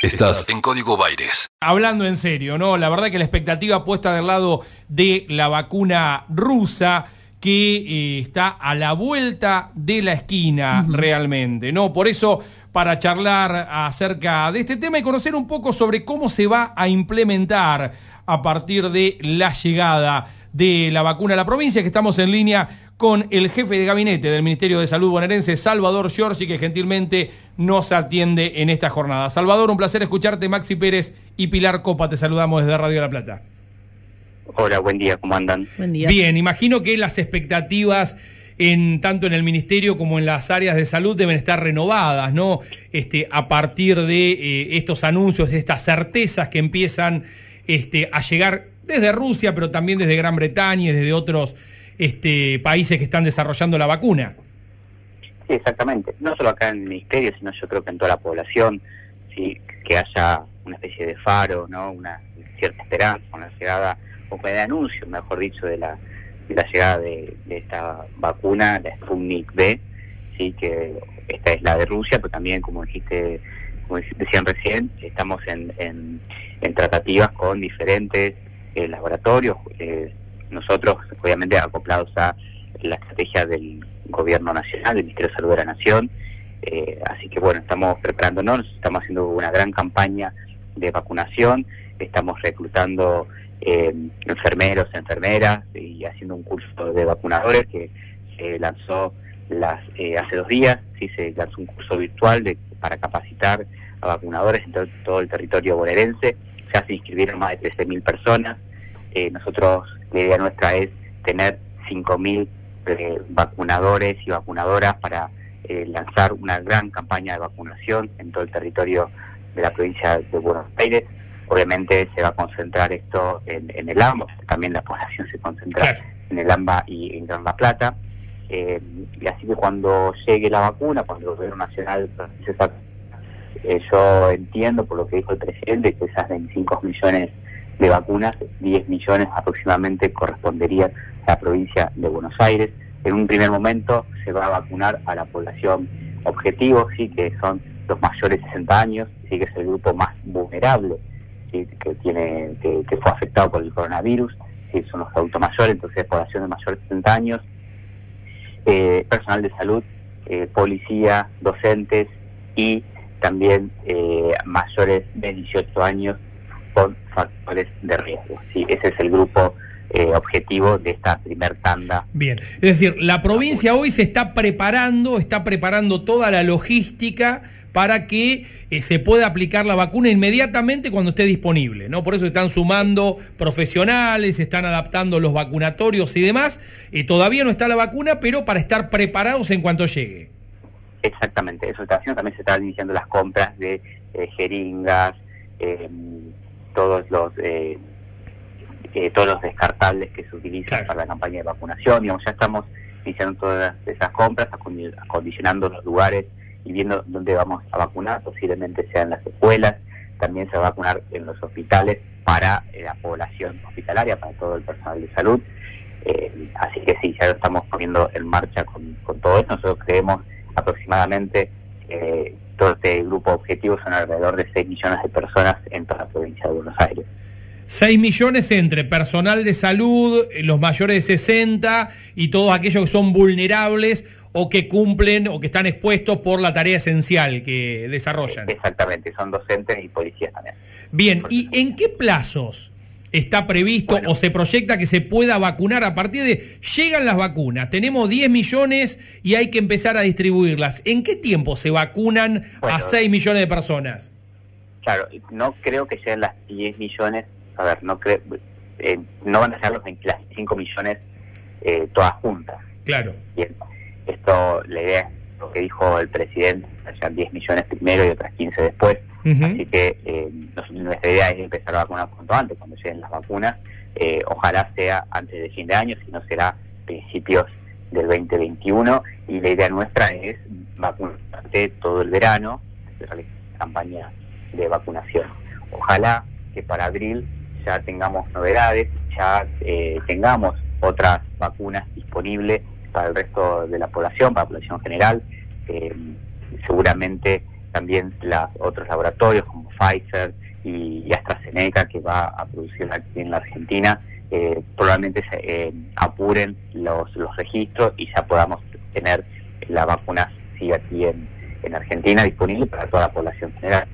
Estás en Código Baires. Hablando en serio, ¿no? La verdad que la expectativa puesta del lado de la vacuna rusa que eh, está a la vuelta de la esquina realmente, ¿no? Por eso, para charlar acerca de este tema y conocer un poco sobre cómo se va a implementar a partir de la llegada de la vacuna a la provincia, que estamos en línea con el jefe de gabinete del Ministerio de Salud bonaerense, Salvador Giorgi, que gentilmente nos atiende en esta jornada. Salvador, un placer escucharte. Maxi Pérez y Pilar Copa, te saludamos desde Radio La Plata. Hola, buen día, ¿cómo andan? Buen día. Bien, imagino que las expectativas en tanto en el ministerio como en las áreas de salud deben estar renovadas, ¿no? Este, a partir de eh, estos anuncios, estas certezas que empiezan este, a llegar desde Rusia, pero también desde Gran Bretaña y desde otros este, países que están desarrollando la vacuna. Sí, exactamente. No solo acá en el ministerio, sino yo creo que en toda la población, sí, que haya una especie de faro, ¿no? Una cierta esperanza con la llegada, o de anuncio, mejor dicho, de la, de la llegada de, esta vacuna, la Sputnik B, sí, que esta es la de Rusia, pero también, como dijiste, como decían recién, estamos en, en, tratativas con diferentes laboratorios, eh, nosotros obviamente acoplados a la estrategia del gobierno nacional, del Ministerio de Salud de la Nación, eh, así que bueno, estamos preparándonos, estamos haciendo una gran campaña de vacunación, estamos reclutando eh, enfermeros, enfermeras y haciendo un curso de vacunadores que se lanzó las eh, hace dos días, sí se lanzó un curso virtual de, para capacitar a vacunadores en todo, el territorio bonaerense, ya se inscribieron más de 13.000 personas, nosotros la idea nuestra es tener 5.000 eh, vacunadores y vacunadoras para eh, lanzar una gran campaña de vacunación en todo el territorio de la provincia de Buenos Aires. Obviamente se va a concentrar esto en, el AMBA, también la población se concentra en el AMBA y en Gran La Plata. Eh, y así que cuando llegue la vacuna, cuando el gobierno nacional eh, yo entiendo por lo que dijo el presidente que esas 25 millones de vacunas, 10 millones aproximadamente corresponderían a la provincia de Buenos Aires. En un primer momento se va a vacunar a la población objetivo, sí, que son los mayores de 60 años, sí, que es el grupo más vulnerable, que tiene que, fue afectado por el coronavirus, sí, son los adultos mayores, entonces población de mayores de 60 años, eh, personal de salud, eh, policía, docentes y también eh, mayores de 18 años con factores de riesgo. Sí, ese es el grupo eh, objetivo de esta primer tanda. Bien, es decir, la provincia hoy se está preparando, está preparando toda la logística para que eh, se pueda aplicar la vacuna inmediatamente cuando esté disponible, ¿no? Por eso están sumando profesionales, están adaptando los vacunatorios y demás. Eh, todavía no está la vacuna, pero para estar preparados en cuanto llegue. Exactamente, eso está haciendo, también se están iniciando las compras de jeringas, todos los eh, eh, todos los descartables que se utilizan para la campaña de vacunación. Digamos, ya estamos iniciando todas esas compras, acondicionando los lugares y viendo dónde vamos a vacunar, posiblemente sea en las escuelas, también se va a vacunar en los hospitales para eh, la población hospitalaria, para todo el personal de salud. así que sí, ya lo estamos poniendo en marcha con, todo eso. Nosotros creemos aproximadamente todo este grupo objetivo son alrededor de 6 millones de personas en toda la provincia de Buenos Aires. 6 millones entre personal de salud, los mayores de 60 y todos aquellos que son vulnerables o que cumplen o que están expuestos por la tarea esencial que desarrollan. Exactamente, son docentes y policías también. Bien, ¿y en qué plazos está previsto o se proyecta que se pueda vacunar a partir de llegan las vacunas, tenemos 10 millones y hay que empezar a distribuirlas. ¿En qué tiempo se vacunan a 6 millones de personas? Claro, no creo que sean las 10 millones, a ver, no creo, eh, no van a ser los 25 millones eh, todas juntas. Claro. Bien, esto, la idea es lo que dijo el presidente, sean 10 millones primero y otras 15 después Así que eh, nuestra idea es empezar a vacunar cuanto antes, cuando lleguen las vacunas. Eh, ojalá sea antes de fin de año, si no será principios del 2021. Y la idea nuestra es vacunar todo el verano, realizar campaña de vacunación. Ojalá que para abril ya tengamos novedades, ya eh, tengamos otras vacunas disponibles para el resto de la población, para la población general. seguramente también los otros laboratorios como Pfizer y, AstraZeneca que va a producir aquí en la Argentina, eh, probablemente se eh, apuren los, los registros y ya podamos tener la vacuna sí aquí en, en Argentina disponible para toda la población general.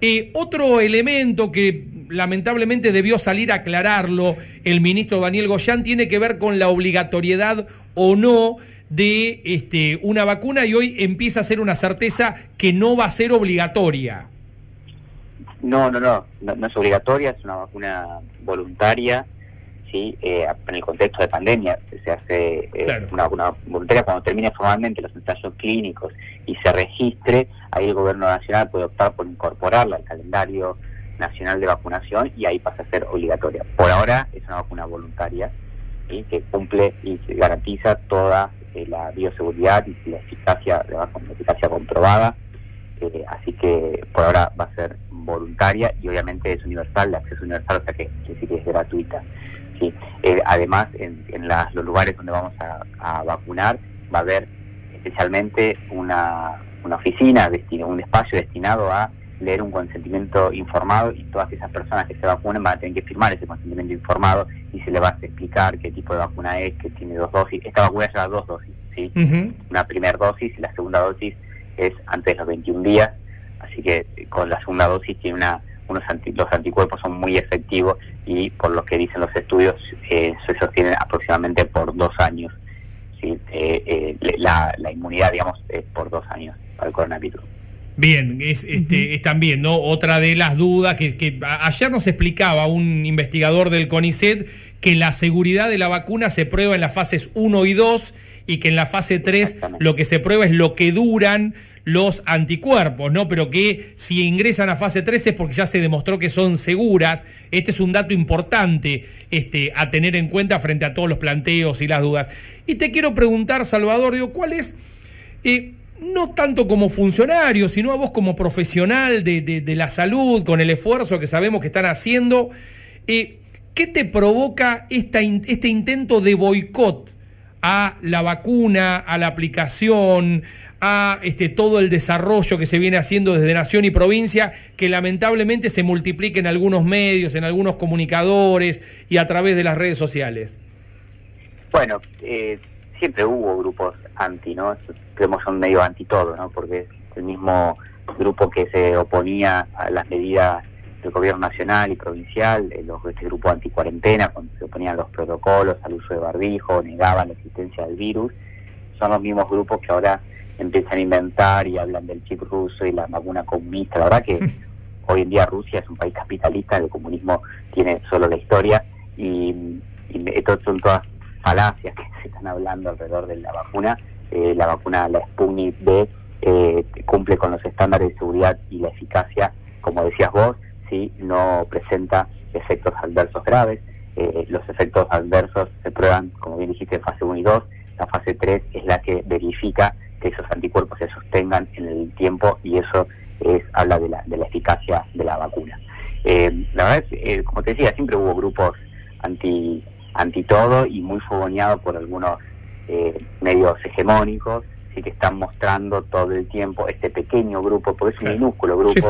Eh, otro elemento que lamentablemente debió salir a aclararlo. El ministro Daniel Goyán tiene que ver con la obligatoriedad o no de este, una vacuna y hoy empieza a ser una certeza que no va a ser obligatoria. No, no, no, no, es obligatoria, es una vacuna voluntaria, sí, eh, en el contexto de pandemia se hace eh, una vacuna voluntaria cuando termine formalmente los ensayos clínicos y se registre, ahí el gobierno nacional puede optar por incorporarla al calendario nacional de vacunación y ahí pasa a ser obligatoria. Por ahora es una vacuna voluntaria ¿sí? que cumple y garantiza toda eh, la bioseguridad y la eficacia, la eficacia comprobada. Eh, así que por ahora va a ser voluntaria y obviamente es universal, de acceso universal, o sea que, que, es gratuita. Sí. Eh, además, en, los lugares donde vamos a, vacunar va a haber especialmente una, una oficina, un espacio destinado a leer un consentimiento informado y todas esas personas que se vacunen van a tener que firmar ese consentimiento informado y se le va a explicar qué tipo de vacuna es, que tiene dos dosis. Esta vacuna lleva dos dosis, ¿sí? Una primera dosis y la segunda dosis es antes de los 21 días, así que con la segunda dosis tiene una unos los anticuerpos son muy efectivos y por lo que dicen los estudios eh, se sostienen aproximadamente por dos años. ¿sí? Eh, eh, la, la inmunidad, digamos, es por dos años para el coronavirus. Bien, es, este, es también ¿no? otra de las dudas que, que, ayer nos explicaba un investigador del CONICET que la seguridad de la vacuna se prueba en las fases 1 y 2 y que en la fase 3 lo que se prueba es lo que duran los anticuerpos, ¿no? Pero que si ingresan a fase 3 es porque ya se demostró que son seguras. Este es un dato importante este, a tener en cuenta frente a todos los planteos y las dudas. Y te quiero preguntar, Salvador, digo, ¿cuál es... Eh, no tanto como funcionario, sino a vos como profesional de, la salud, con el esfuerzo que sabemos que están haciendo, eh, ¿qué te provoca este intento de boicot a la vacuna, a la aplicación, a este, todo el desarrollo que se viene haciendo desde nación y provincia, que lamentablemente se multiplica en algunos medios, en algunos comunicadores y a través de las redes sociales? Bueno, eh, siempre hubo grupos anti, ¿no? Creemos son medio anti todo, ¿no? Porque es el mismo grupo que se oponía a las medidas del gobierno nacional y provincial, los, este grupo anti-cuarentena, cuando se oponían los protocolos, al uso de barbijo, negaban la existencia del virus, son los mismos grupos que ahora empiezan a inventar y hablan del chip ruso y la vacuna comunista. La verdad que hoy en día Rusia es un país capitalista, el comunismo tiene solo la historia y, y estos son todas falacias que se están hablando alrededor de la vacuna. Eh, la vacuna, la Sputnik B, eh, cumple con los estándares de seguridad y la eficacia, como decías vos, ¿sí? no presenta efectos adversos graves. Eh, los efectos adversos se prueban, como bien dijiste, en fase 1 y 2. La fase 3 es la que verifica que esos anticuerpos se sostengan en el tiempo y eso es habla de la, de la eficacia de la vacuna. la verdad es, como te decía, siempre hubo grupos anti anti todo y muy fogoneado por algunos eh, medios hegemónicos, sí que están mostrando todo el tiempo este pequeño grupo, porque es un minúsculo grupo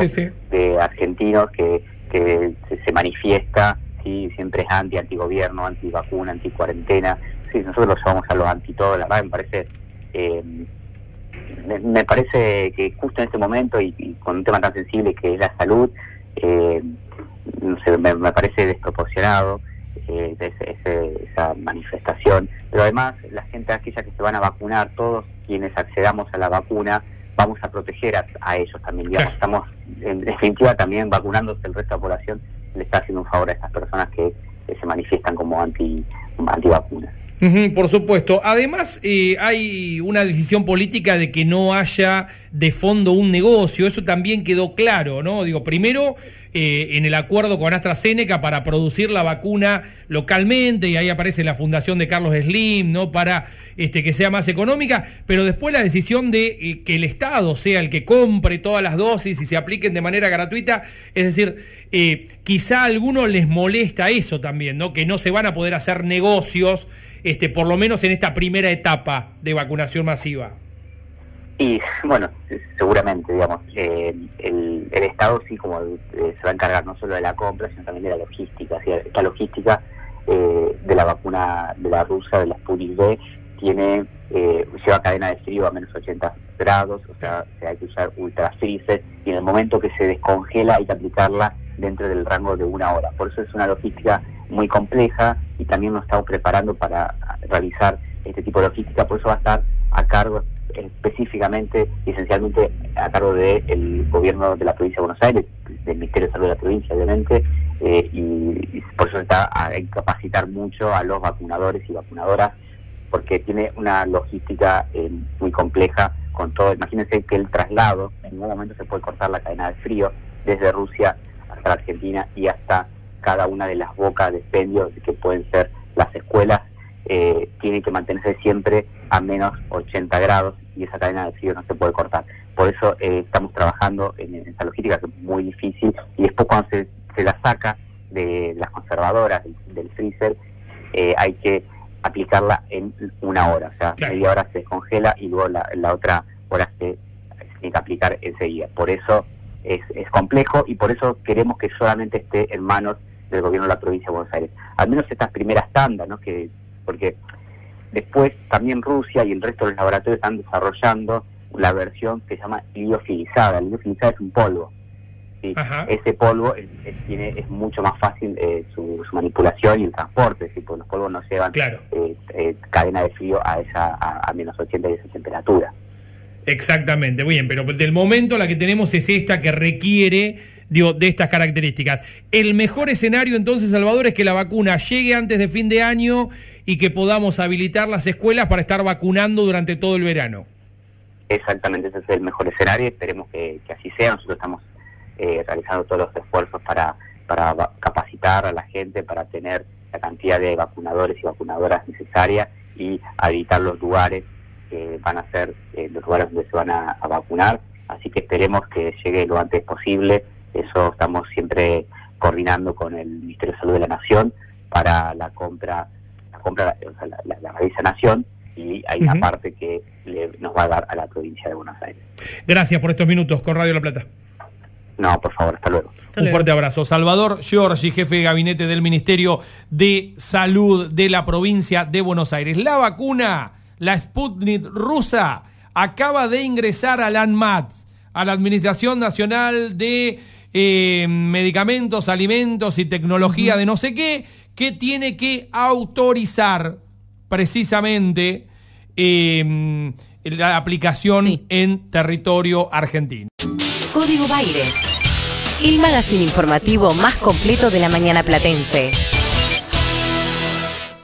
de argentinos que, que se, manifiesta, sí, siempre es anti, anti-gobierno, anti-vacuna, anti-cuarentena. Sí, nosotros lo llamamos a los anti-todo, la verdad me parece... Eh, me, parece que justo en este momento y, con un tema tan sensible que es la salud, eh, me, me parece desproporcionado eh, esa manifestación. Pero además, la gente aquella que se van a vacunar, todos quienes accedamos a la vacuna, vamos a proteger a, ellos también. Estamos, en definitiva, también vacunándose el resto de la población, le está haciendo un favor a estas personas que, se manifiestan como anti antivacunas por supuesto. Además, eh, hay una decisión política de que no haya de fondo un negocio. Eso también quedó claro, ¿no? Digo, primero, eh, en el acuerdo con AstraZeneca para producir la vacuna localmente, y ahí aparece la fundación de Carlos Slim, ¿no? Para este, que sea más económica, pero después la decisión de eh, que el Estado sea el que compre todas las dosis y se apliquen de manera gratuita. Es decir, quizá a algunos les molesta eso también, ¿no? Que no se van a poder hacer negocios este, por lo menos en esta primera etapa de vacunación masiva? Y bueno, seguramente, digamos, eh, el, el, Estado sí como eh, se va a encargar no solo de la compra, sino también de la logística. esta logística eh, de la vacuna de la rusa, de la Sputnik B, tiene, lleva cadena de frío a menos 80 grados, o sea, hay que usar ultra freezer, y en el momento que se descongela hay que aplicarla dentro del rango de una hora. Por eso es una logística muy compleja y también nos estamos preparando para realizar este tipo de logística, por eso va a estar a cargo específicamente y esencialmente a cargo del gobierno de la provincia de Buenos Aires, del Ministerio de Salud de la provincia, obviamente, eh, y, por eso está a capacitar mucho a los vacunadores y vacunadoras, porque tiene una logística eh, muy compleja con todo. Imagínense que el traslado, en ningún momento se puede cortar la cadena de frío desde Rusia hasta Argentina y hasta cada una de las bocas de expendio que pueden ser las escuelas eh, tiene que mantenerse siempre a menos 80 grados y esa cadena de frío no se puede cortar. Por eso eh, estamos trabajando en, esa logística que es muy difícil y después cuando se, la saca de las conservadoras del, freezer eh, hay que aplicarla en una hora, o sea, media hora se descongela y luego la, otra hora se, tiene que aplicar enseguida. Por eso es, es complejo y por eso queremos que solamente esté en manos del gobierno de la provincia de Buenos Aires. Al menos estas primeras tandas, ¿no? que porque después también Rusia y el resto de los laboratorios están desarrollando la versión que se llama liofilizada. La liofilizada es un polvo. Ese polvo es, tiene, es mucho más fácil eh, su, manipulación y el transporte, ¿sí? porque los polvos no llevan eh, eh, cadena de frío a esa a, menos 80 y esa temperatura. Exactamente, muy bien, pero del momento la que tenemos es esta que requiere digo, de estas características. El mejor escenario entonces, Salvador, es que la vacuna llegue antes de fin de año y que podamos habilitar las escuelas para estar vacunando durante todo el verano. Exactamente, ese es el mejor escenario, esperemos que, así sea. Nosotros estamos eh, realizando todos los esfuerzos para, para capacitar a la gente, para tener la cantidad de vacunadores y vacunadoras necesarias y habilitar los lugares que van a ser eh, los lugares donde se van a vacunar. Así que esperemos que llegue lo antes posible eso estamos siempre coordinando con el Ministerio de Salud de la Nación para la compra, la compra, o sea, la, la, Nación y hay una parte que nos va a dar a la provincia de Buenos Aires. Gracias por estos minutos con Radio La Plata. No, por favor, hasta luego. Un fuerte abrazo. Salvador Giorgi, jefe de gabinete del Ministerio de Salud de la provincia de Buenos Aires. La vacuna, la Sputnik rusa, acaba de ingresar a la ANMAT, a la Administración Nacional de eh, medicamentos, alimentos y tecnología de no sé qué, que tiene que autorizar precisamente eh, la aplicación en territorio argentino. Código Baires, el magazine informativo más completo de la mañana platense.